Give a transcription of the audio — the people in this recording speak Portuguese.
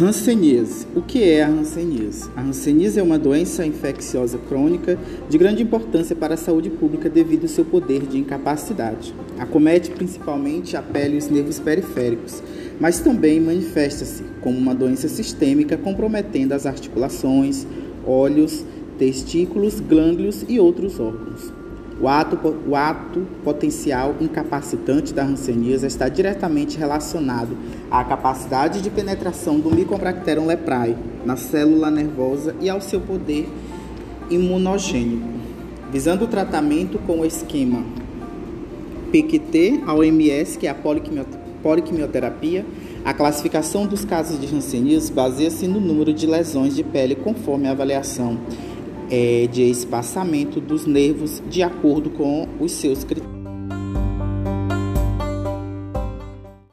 Hanseníase. O que é a hanseníase? A hanseníase é uma doença infecciosa crônica de grande importância para a saúde pública devido ao seu poder de incapacidade. Acomete principalmente a pele e os nervos periféricos, mas também manifesta-se como uma doença sistêmica comprometendo as articulações, olhos, testículos, glândulos e outros órgãos. O ato, o ato potencial incapacitante da hanseníase está diretamente relacionado à capacidade de penetração do Mycobacterium leprae na célula nervosa e ao seu poder imunogênico. Visando o tratamento com o esquema PQT ao MS, que é a poliquimioterapia, a classificação dos casos de hanseníase baseia-se no número de lesões de pele conforme a avaliação é, de espaçamento dos nervos de acordo com os seus critérios.